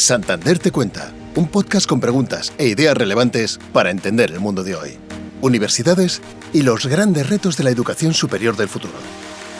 Santander te cuenta, un podcast con preguntas e ideas relevantes para entender el mundo de hoy. Universidades y los grandes retos de la educación superior del futuro.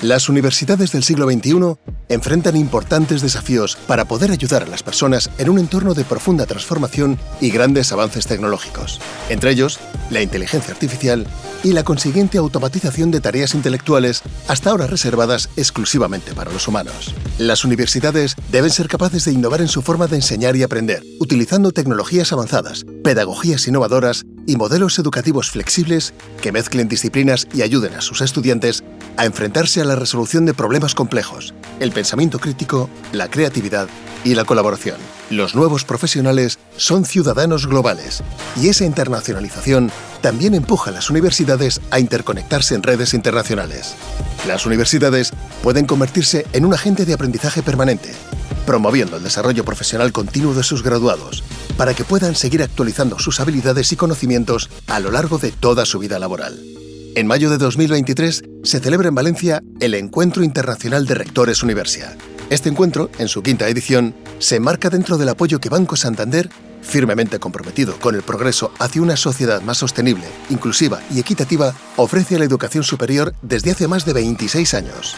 Las universidades del siglo XXI enfrentan importantes desafíos para poder ayudar a las personas en un entorno de profunda transformación y grandes avances tecnológicos, entre ellos la inteligencia artificial y la consiguiente automatización de tareas intelectuales hasta ahora reservadas exclusivamente para los humanos. Las universidades deben ser capaces de innovar en su forma de enseñar y aprender, utilizando tecnologías avanzadas, pedagogías innovadoras y modelos educativos flexibles que mezclen disciplinas y ayuden a sus estudiantes a enfrentarse a la resolución de problemas complejos, el pensamiento crítico, la creatividad y la colaboración. Los nuevos profesionales son ciudadanos globales y esa internacionalización también empuja a las universidades a interconectarse en redes internacionales. Las universidades pueden convertirse en un agente de aprendizaje permanente, promoviendo el desarrollo profesional continuo de sus graduados, para que puedan seguir actualizando sus habilidades y conocimientos a lo largo de toda su vida laboral. En mayo de 2023 se celebra en Valencia el Encuentro Internacional de Rectores Universia. Este encuentro, en su quinta edición, se enmarca dentro del apoyo que Banco Santander, firmemente comprometido con el progreso hacia una sociedad más sostenible, inclusiva y equitativa, ofrece la educación superior desde hace más de 26 años.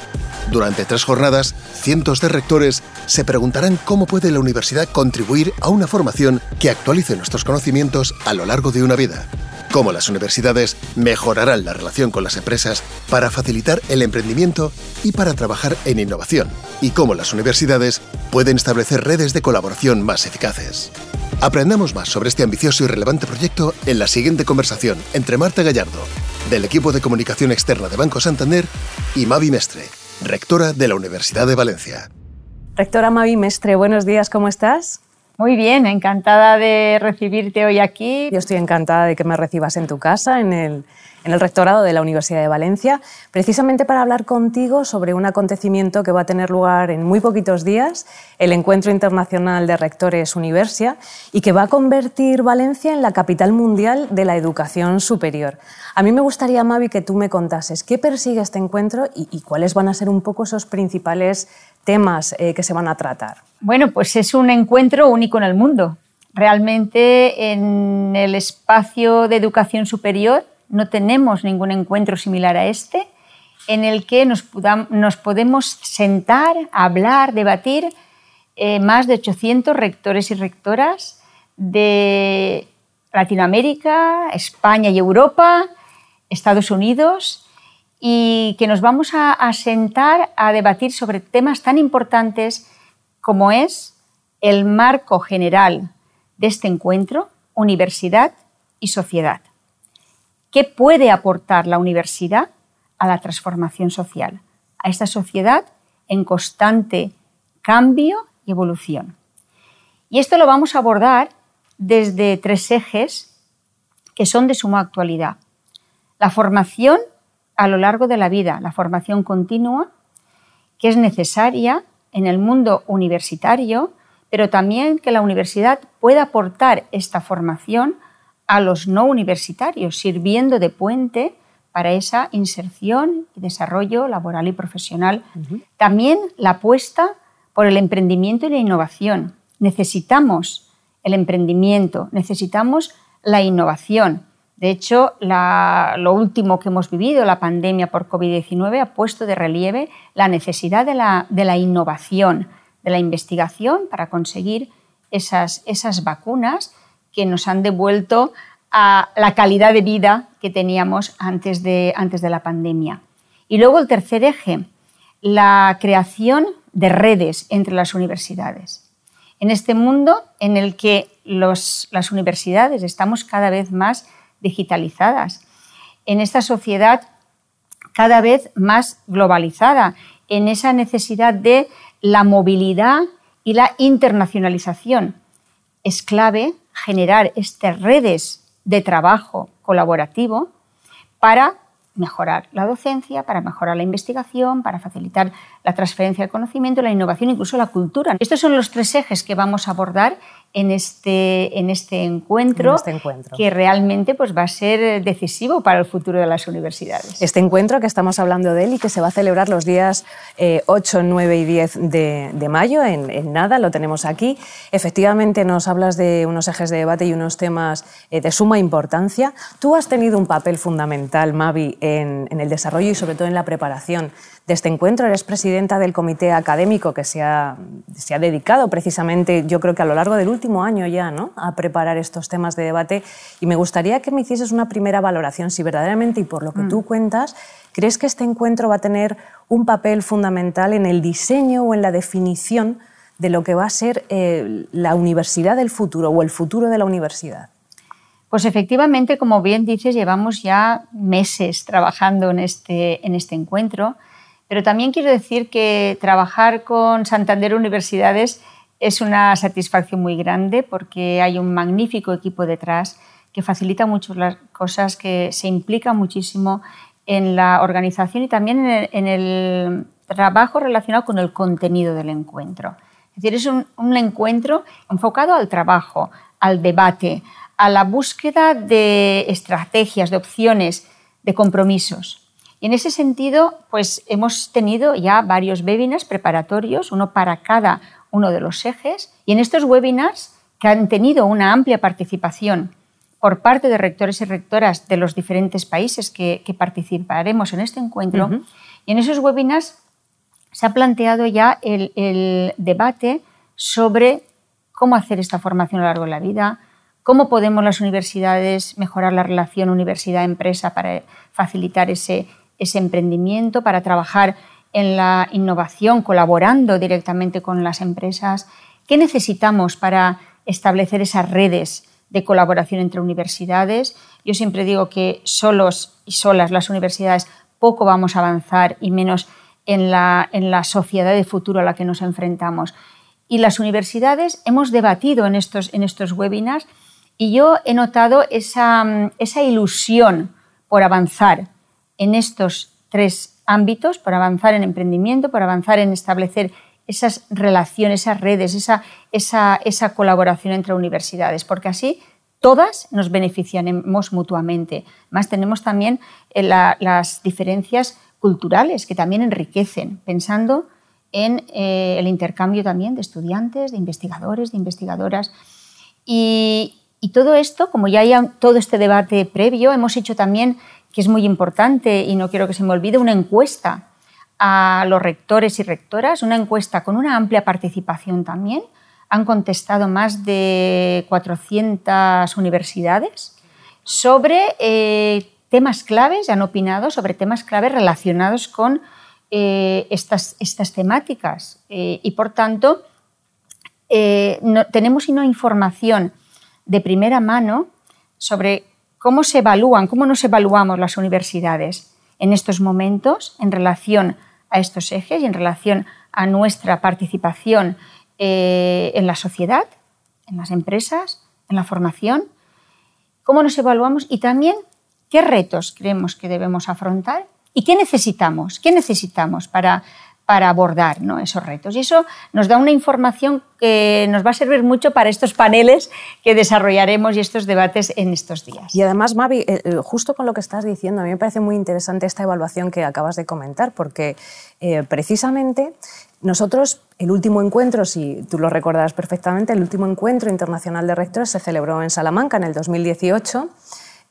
Durante tres jornadas, cientos de rectores se preguntarán cómo puede la universidad contribuir a una formación que actualice nuestros conocimientos a lo largo de una vida cómo las universidades mejorarán la relación con las empresas para facilitar el emprendimiento y para trabajar en innovación, y cómo las universidades pueden establecer redes de colaboración más eficaces. Aprendamos más sobre este ambicioso y relevante proyecto en la siguiente conversación entre Marta Gallardo, del equipo de comunicación externa de Banco Santander, y Mavi Mestre, rectora de la Universidad de Valencia. Rectora Mavi Mestre, buenos días, ¿cómo estás? Muy bien, encantada de recibirte hoy aquí. Yo estoy encantada de que me recibas en tu casa, en el, en el rectorado de la Universidad de Valencia, precisamente para hablar contigo sobre un acontecimiento que va a tener lugar en muy poquitos días, el Encuentro Internacional de Rectores Universia, y que va a convertir Valencia en la capital mundial de la educación superior. A mí me gustaría, Mavi, que tú me contases qué persigue este encuentro y, cuáles van a ser un poco esos principales temas eh, que se van a tratar. Bueno, pues es un encuentro único en el mundo. Realmente en el espacio de educación superior no tenemos ningún encuentro similar a este en el que nos, podemos sentar, hablar, debatir eh, más de 800 rectores y rectoras de Latinoamérica, España y Europa, Estados Unidos, y que nos vamos a, a sentar a debatir sobre temas tan importantes como es el marco general de este encuentro, universidad y sociedad. ¿Qué puede aportar la universidad a la transformación social, a esta sociedad en constante cambio y evolución? Y esto lo vamos a abordar desde tres ejes que son de suma actualidad. La formación a lo largo de la vida, la formación continua, que es necesaria en el mundo universitario, pero también que la universidad pueda aportar esta formación a los no universitarios, sirviendo de puente para esa inserción y desarrollo laboral y profesional. También la apuesta por el emprendimiento y la innovación. Necesitamos el emprendimiento, necesitamos la innovación. De hecho, lo último que hemos vivido, la pandemia por COVID-19, ha puesto de relieve la necesidad de la, innovación, de la investigación para conseguir esas, esas vacunas que nos han devuelto a la calidad de vida que teníamos antes de, antes de la pandemia. Y luego el tercer eje, la creación de redes entre las universidades. En este mundo en el que las universidades estamos cada vez más digitalizadas, en esta sociedad cada vez más globalizada, en esa necesidad de la movilidad y la internacionalización. Es clave generar estas redes de trabajo colaborativo para mejorar la docencia, para mejorar la investigación, para facilitar la transferencia del conocimiento, la innovación, incluso la cultura. Estos son los tres ejes que vamos a abordar en este, en este, encuentro, este encuentro, que realmente pues, va a ser decisivo para el futuro de las universidades. Este encuentro que estamos hablando de él y que se va a celebrar los días 8, eh, 9 y 10 de, mayo, en, nada, lo tenemos aquí. Efectivamente nos hablas de unos ejes de debate y unos temas eh, de suma importancia. Tú has tenido un papel fundamental, Mavi, en, en el desarrollo y sobre todo en la preparación de este encuentro. Eres presidenta del comité académico que se ha, se ha dedicado precisamente, yo creo que a lo largo del último año ya, ¿no? a preparar estos temas de debate. Y me gustaría que me hicieses una primera valoración, si verdaderamente, y por lo que tú mm. cuentas, crees que este encuentro va a tener un papel fundamental en el diseño o en la definición de lo que va a ser eh, la universidad del futuro o el futuro de la universidad. Pues efectivamente, como bien dices, llevamos ya meses trabajando en este, en este encuentro. Pero también quiero decir que trabajar con Santander Universidades es una satisfacción muy grande porque hay un magnífico equipo detrás que facilita mucho las cosas, que se implica muchísimo en la organización y también en el, trabajo relacionado con el contenido del encuentro. Es decir, es un encuentro enfocado al trabajo, al debate, a la búsqueda de estrategias, de opciones, de compromisos. Y en ese sentido, pues hemos tenido ya varios webinars preparatorios, uno para cada uno de los ejes, y en estos webinars que han tenido una amplia participación por parte de rectores y rectoras de los diferentes países que, participaremos en este encuentro, y en esos webinars se ha planteado ya el, el debate sobre cómo hacer esta formación a lo largo de la vida, cómo podemos las universidades mejorar la relación universidad-empresa para facilitar ese ese emprendimiento, para trabajar en la innovación, colaborando directamente con las empresas. ¿Qué necesitamos para establecer esas redes de colaboración entre universidades? Yo siempre digo que solos y solas las universidades poco vamos a avanzar y menos en la, en la sociedad de futuro a la que nos enfrentamos. Y las universidades hemos debatido en estos, en estos webinars y yo he notado esa, esa ilusión por avanzar en estos tres ámbitos para avanzar en emprendimiento, para avanzar en establecer esas relaciones, esas redes, esa, esa, colaboración entre universidades, porque así todas nos beneficiaremos mutuamente. Más tenemos también eh, las diferencias culturales que también enriquecen, pensando en eh, el intercambio también de estudiantes, de investigadores, de investigadoras. Y, y todo esto, como ya hay todo este debate previo, hemos hecho también que es muy importante y no quiero que se me olvide, una encuesta a los rectores y rectoras, una encuesta con una amplia participación también. Han contestado más de 400 universidades sobre eh, temas claves, han opinado sobre temas claves relacionados con eh, estas, estas, temáticas. Eh, y por tanto, no, tenemos una información de primera mano sobre ¿Cómo se evalúan, cómo nos evaluamos las universidades en estos momentos en relación a estos ejes y en relación a nuestra participación eh, en la sociedad, en las empresas, en la formación? ¿Cómo nos evaluamos? Y también, ¿qué retos creemos que debemos afrontar? ¿Y qué necesitamos? ¿Qué necesitamos para para abordar esos retos. Y eso nos da una información que nos va a servir mucho para estos paneles que desarrollaremos y estos debates en estos días. Y además, Mavi, eh, eh, justo con lo que estás diciendo, a mí me parece muy interesante esta evaluación que acabas de comentar, porque eh, precisamente nosotros, el último encuentro, si tú lo recordarás perfectamente, el último encuentro internacional de rectores se celebró en Salamanca en el 2018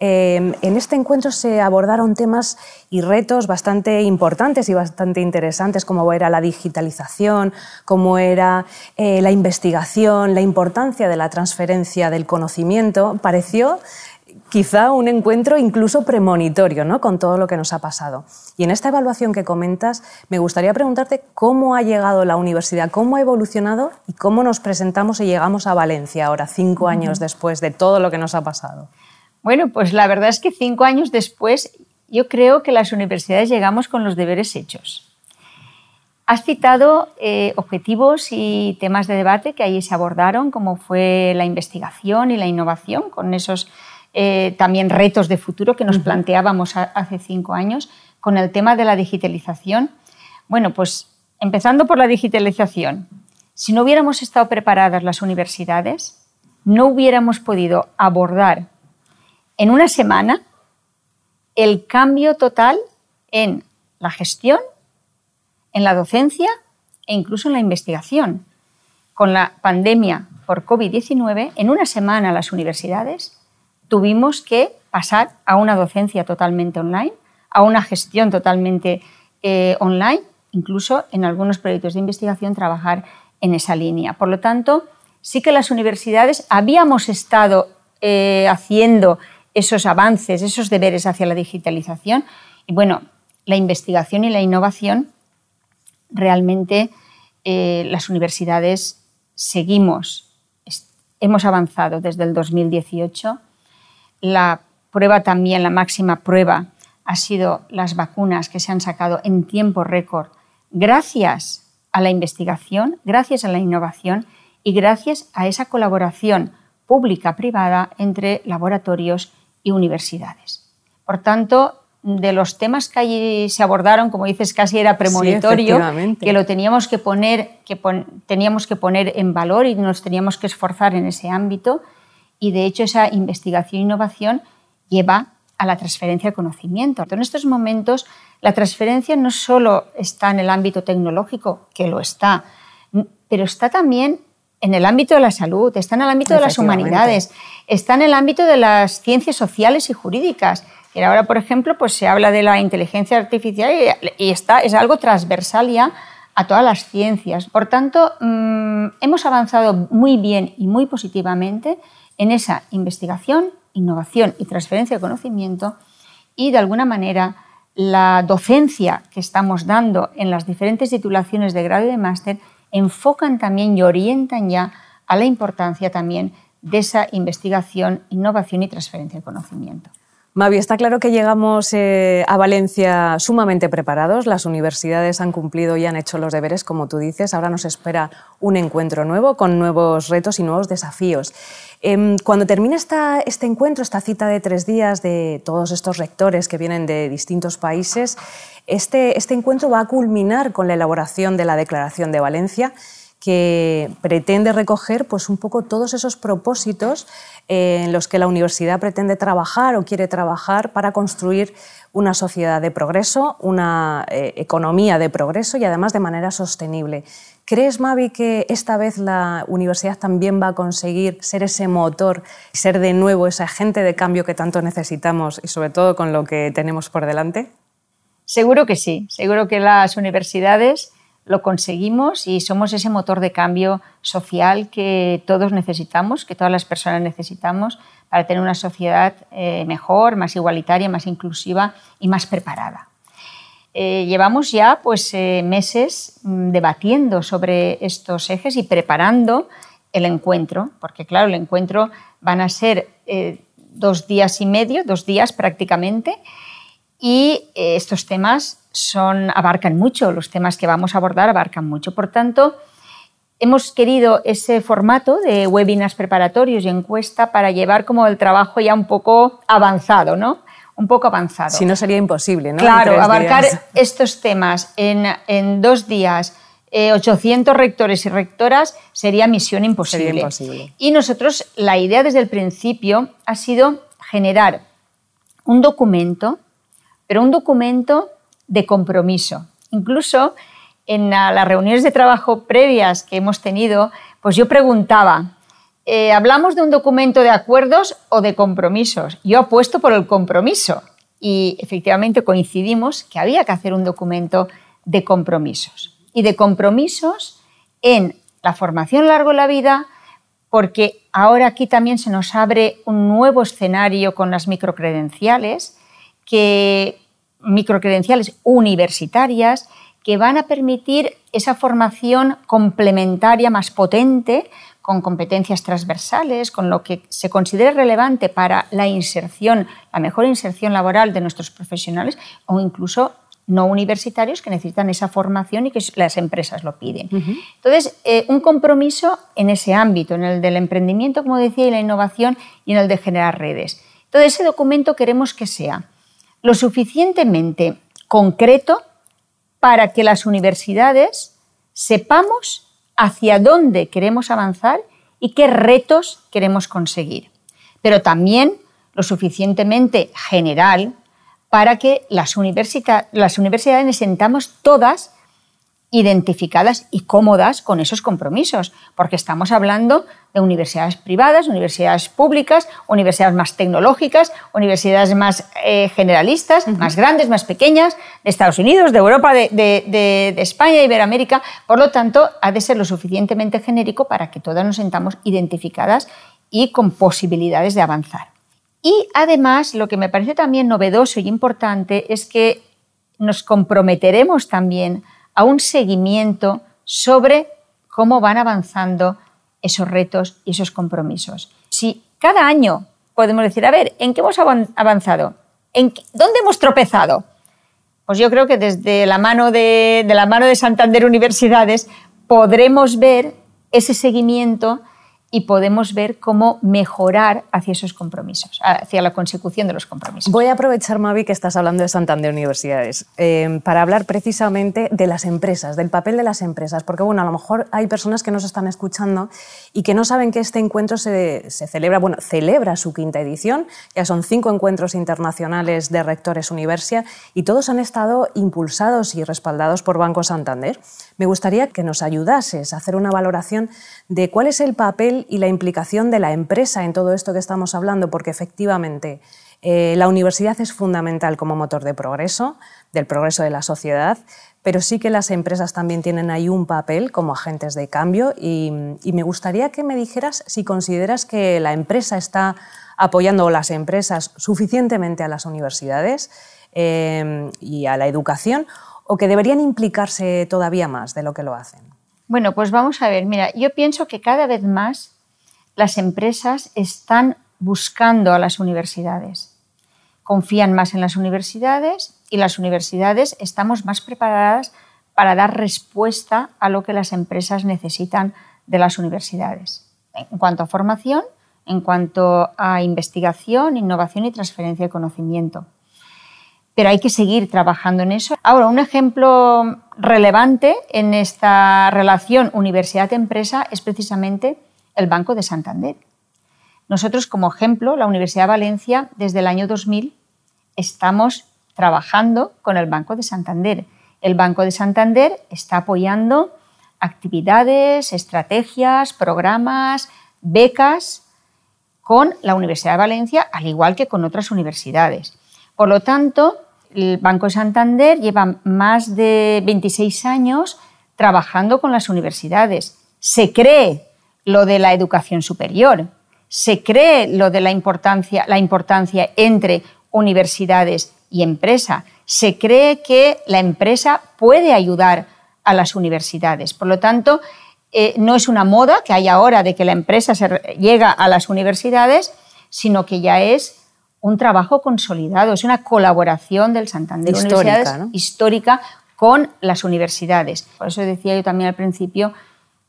Em, en este encuentro se abordaron temas y retos bastante importantes y bastante interesantes, como era la digitalización, como era eh, la investigación, la importancia de la transferencia del conocimiento. Pareció quizá un encuentro incluso premonitorio ¿no? con todo lo que nos ha pasado. Y en esta evaluación que comentas, me gustaría preguntarte cómo ha llegado la universidad, cómo ha evolucionado y cómo nos presentamos y llegamos a Valencia ahora, cinco años después de todo lo que nos ha pasado. Bueno, pues la verdad es que cinco años después yo creo que las universidades llegamos con los deberes hechos. Has citado eh, objetivos y temas de debate que ahí se abordaron, como fue la investigación y la innovación, con esos eh, también retos de futuro que nos planteábamos hace cinco años, con el tema de la digitalización. Bueno, pues empezando por la digitalización, si no hubiéramos estado preparadas las universidades, no hubiéramos podido abordar en una semana el cambio total en la gestión, en la docencia e incluso en la investigación. Con la pandemia por COVID-19, en una semana las universidades tuvimos que pasar a una docencia totalmente online, a una gestión totalmente eh, online, incluso en algunos proyectos de investigación trabajar en esa línea. Por lo tanto, sí que las universidades habíamos estado eh, haciendo esos avances, esos deberes hacia la digitalización. Y bueno, la investigación y la innovación, realmente eh, las universidades seguimos, hemos avanzado desde el 2018. La prueba también, la máxima prueba, ha sido las vacunas que se han sacado en tiempo récord gracias a la investigación, gracias a la innovación y gracias a esa colaboración pública-privada entre laboratorios y universidades. Por tanto, de los temas que allí se abordaron, como dices, casi era premonitorio, que lo teníamos que poner, que teníamos que poner en valor y nos teníamos que esforzar en ese ámbito. Y de hecho, esa investigación e innovación lleva a la transferencia de conocimiento. En estos momentos, la transferencia no solo está en el ámbito tecnológico, que lo está, pero está también en el ámbito de la salud, está en el ámbito de las humanidades, está en el ámbito de las ciencias sociales y jurídicas. Y ahora, por ejemplo, pues se habla de la inteligencia artificial y, está, es algo transversal ya a todas las ciencias. Por tanto, mm, hemos avanzado muy bien y muy positivamente en esa investigación, innovación y transferencia de conocimiento y, de alguna manera, la docencia que estamos dando en las diferentes titulaciones de grado y de máster enfocan también y orientan ya a la importancia también de esa investigación, innovación y transferencia de conocimiento. Mavi, está claro que llegamos eh, a Valencia sumamente preparados. Las universidades han cumplido y han hecho los deberes, como tú dices. Ahora nos espera un encuentro nuevo con nuevos retos y nuevos desafíos. Em, cuando termine este encuentro, esta cita de tres días de todos estos rectores que vienen de distintos países, este, este encuentro va a culminar con la elaboración de la Declaración de Valencia que pretende recoger pues, un poco todos esos propósitos eh, en los que la universidad pretende trabajar o quiere trabajar para construir una sociedad de progreso, una eh, economía de progreso y además de manera sostenible. ¿Crees, Mavi, que esta vez la universidad también va a conseguir ser ese motor, ser de nuevo ese agente de cambio que tanto necesitamos y sobre todo con lo que tenemos por delante? Seguro que sí, seguro que las universidades lo conseguimos y somos ese motor de cambio social que todos necesitamos, que todas las personas necesitamos para tener una sociedad eh, mejor, más igualitaria, más inclusiva y más preparada. Eh, llevamos ya pues, eh, meses mm, debatiendo sobre estos ejes y preparando el encuentro, porque claro, el encuentro van a ser dos días y medio, dos días prácticamente, y estos temas son, abarcan mucho, los temas que vamos a abordar abarcan mucho. Por tanto, hemos querido ese formato de webinars preparatorios y encuesta para llevar como el trabajo ya un poco avanzado, ¿no? Un poco avanzado. Si no sería imposible, ¿no? Claro, abarcar estos temas en, dos días, 800 eh, rectores y rectoras, sería misión imposible. Sería imposible. Y nosotros, la idea desde el principio ha sido generar un documento, pero un documento de compromiso. Incluso en las reuniones de trabajo previas que hemos tenido, pues yo preguntaba, eh, ¿hablamos de un documento de acuerdos o de compromisos? Yo apuesto por el compromiso y efectivamente coincidimos que había que hacer un documento de compromisos. Y de compromisos en la formación largo de la vida, porque ahora aquí también se nos abre un nuevo escenario con las microcredenciales que microcredenciales universitarias que van a permitir esa formación complementaria más potente con competencias transversales, con lo que se considere relevante para la inserción, la mejor inserción laboral de nuestros profesionales o incluso no universitarios que necesitan esa formación y que las empresas lo piden. Entonces, eh, un compromiso en ese ámbito, en el del emprendimiento, como decía, y la innovación y en el de generar redes. Entonces, ese documento queremos que sea lo suficientemente concreto para que las universidades sepamos hacia dónde queremos avanzar y qué retos queremos conseguir. Pero también lo suficientemente general para que las, las universidades sentamos todas identificadas y cómodas con esos compromisos, porque estamos hablando de universidades privadas, universidades públicas, universidades más tecnológicas, universidades más eh, generalistas, más grandes, más pequeñas, de Estados Unidos, de Europa, de, de, de España, Iberoamérica. Por lo tanto, ha de ser lo suficientemente genérico para que todas nos sentamos identificadas y con posibilidades de avanzar. Y además, lo que me parece también novedoso y importante es que nos comprometeremos también a un seguimiento sobre cómo van avanzando esos retos y esos compromisos. Si cada año podemos decir, a ver, ¿en qué hemos avanzado? ¿En ¿Dónde hemos tropezado? Pues yo creo que desde la mano de, la mano de Santander Universidades podremos ver ese seguimiento y podemos ver cómo mejorar hacia esos compromisos, hacia la consecución de los compromisos. Voy a aprovechar, Mavi, que estás hablando de Santander Universidades, eh, para hablar precisamente de las empresas, del papel de las empresas, porque bueno, a lo mejor hay personas que nos están escuchando y que no saben que este encuentro se, se celebra, bueno, celebra su quinta edición, ya son cinco encuentros internacionales de rectores Universia y todos han estado impulsados y respaldados por Banco Santander. Me gustaría que nos ayudases a hacer una valoración de cuál es el papel y la implicación de la empresa en todo esto que estamos hablando, porque efectivamente eh, la universidad es fundamental como motor de progreso, del progreso de la sociedad, pero sí que las empresas también tienen ahí un papel como agentes de cambio y, me gustaría que me dijeras si consideras que la empresa está apoyando las empresas suficientemente a las universidades eh, y a la educación o que deberían implicarse todavía más de lo que lo hacen. Bueno, pues vamos a ver, mira, yo pienso que cada vez más las empresas están buscando a las universidades, confían más en las universidades y las universidades estamos más preparadas para dar respuesta a lo que las empresas necesitan de las universidades, en cuanto a formación, en cuanto a investigación, innovación y transferencia de conocimiento. Pero hay que seguir trabajando en eso. Ahora, un ejemplo relevante en esta relación universidad-empresa es precisamente el Banco de Santander. Nosotros, como ejemplo, la Universidad de Valencia, desde el año 2000, estamos trabajando con el Banco de Santander. El Banco de Santander está apoyando actividades, estrategias, programas, becas con la Universidad de Valencia, al igual que con otras universidades. Por lo tanto, el Banco de Santander lleva más de 26 años trabajando con las universidades. Se cree lo de la educación superior, se cree lo de la importancia, la importancia entre universidades y empresa, se cree que la empresa puede ayudar a las universidades. Por lo tanto, eh, no es una moda que hay ahora de que la empresa se llega a las universidades, sino que ya es un trabajo consolidado, es una colaboración del Santander histórica, Universidades histórica con las universidades. Por eso decía yo también al principio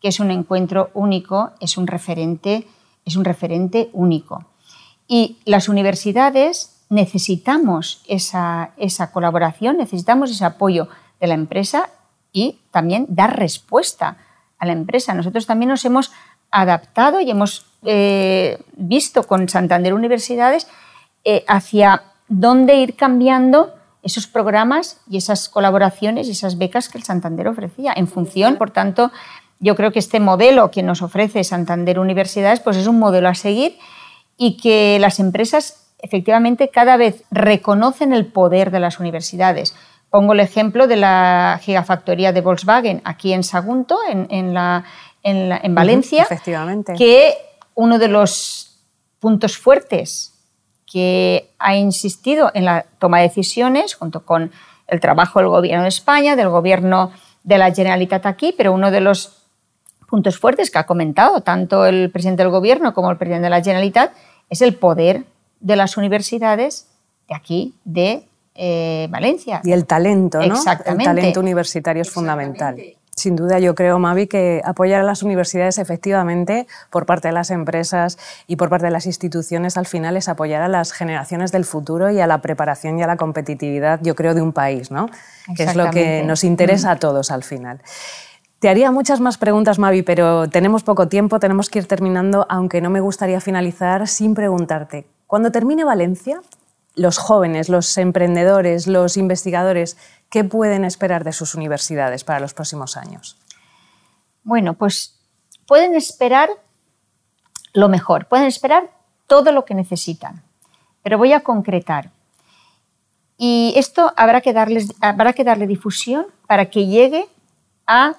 que es un encuentro único, es un referente, es un referente único. Y las universidades necesitamos esa, esa colaboración, necesitamos ese apoyo de la empresa y también dar respuesta a la empresa. Nosotros también nos hemos adaptado y hemos eh, visto con Santander Universidades eh, hacia dónde ir cambiando esos programas y esas colaboraciones y esas becas que el Santander ofrecía en función, por tanto, yo creo que este modelo que nos ofrece Santander Universidades pues es un modelo a seguir y que las empresas efectivamente cada vez reconocen el poder de las universidades. Pongo el ejemplo de la gigafactoría de Volkswagen aquí en Sagunto, en, la, en Valencia, efectivamente. que uno de los puntos fuertes que ha insistido en la toma de decisiones junto con el trabajo del Gobierno de España, del Gobierno de la Generalitat aquí, pero uno de los puntos fuertes que ha comentado tanto el presidente del Gobierno como el presidente de la Generalitat es el poder de las universidades de aquí, de eh, Valencia. Y el talento, ¿no? Exactamente. El talento universitario es fundamental. Sin duda, yo creo, Mavi, que apoyar a las universidades efectivamente por parte de las empresas y por parte de las instituciones al final es apoyar a las generaciones del futuro y a la preparación y a la competitividad, yo creo, de un país, ¿no? Que es lo que nos interesa a todos al final. Te haría muchas más preguntas, Mavi, pero tenemos poco tiempo, tenemos que ir terminando, aunque no me gustaría finalizar sin preguntarte, cuando termine Valencia, los jóvenes, los emprendedores, los investigadores, ¿qué pueden esperar de sus universidades para los próximos años? Bueno, pues pueden esperar lo mejor, pueden esperar todo lo que necesitan, pero voy a concretar. Y esto habrá que, darles, habrá que darle difusión para que llegue a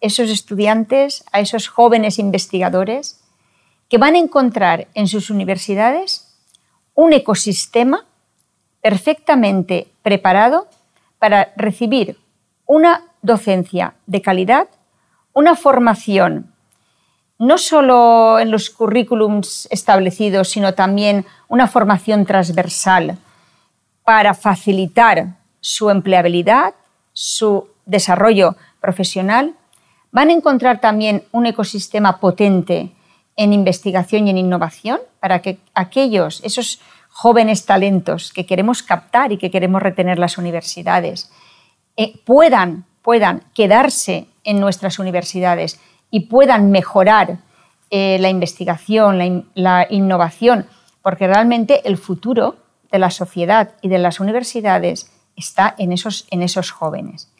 esos estudiantes, a esos jóvenes investigadores, que van a encontrar en sus universidades un ecosistema perfectamente preparado para recibir una docencia de calidad, una formación no solo en los currículums establecidos, sino también una formación transversal para facilitar su empleabilidad, su desarrollo profesional. Van a encontrar también un ecosistema potente en investigación y en innovación para que aquellos, esos jóvenes talentos que queremos captar y que queremos retener las universidades, eh, puedan, puedan quedarse en nuestras universidades y puedan mejorar eh, la investigación, la, innovación, porque realmente el futuro de la sociedad y de las universidades está en esos, en esos jóvenes.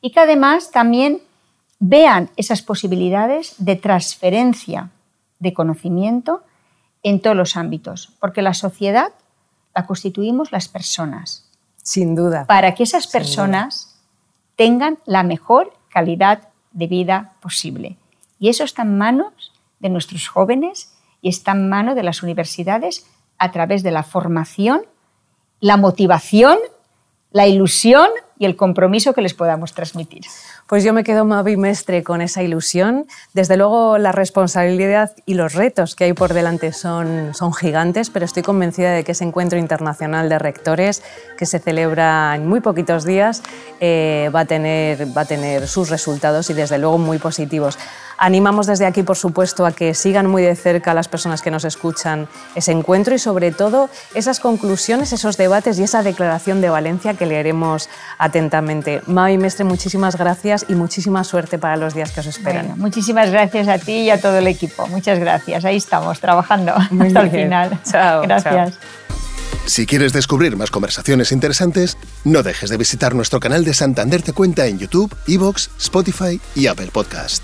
Y que además también vean esas posibilidades de transferencia de conocimiento en todos los ámbitos, porque la sociedad la constituimos las personas. Sin duda. Para que esas personas tengan la mejor calidad de vida posible. Y eso está en manos de nuestros jóvenes y está en manos de las universidades a través de la formación, la motivación, la ilusión el compromiso que les podamos transmitir. Pues yo me quedo Mavi Mestre con esa ilusión. Desde luego la responsabilidad y los retos que hay por delante son, son gigantes, pero estoy convencida de que ese encuentro internacional de rectores que se celebra en muy poquitos días eh, va, a tener, va a tener sus resultados y desde luego muy positivos. Animamos desde aquí, por supuesto, a que sigan muy de cerca las personas que nos escuchan ese encuentro y sobre todo esas conclusiones, esos debates y esa declaración de Valencia que leeremos atentamente. Mavi Mestre, muchísimas gracias y muchísima suerte para los días que os esperan. muchísimas gracias a ti y a todo el equipo. Muchas gracias. Ahí estamos, trabajando hasta el final. Chao. Gracias. Si quieres descubrir más conversaciones interesantes, no dejes de visitar nuestro canal de Santander Te Cuenta en YouTube, Evox, Spotify y Apple Podcast.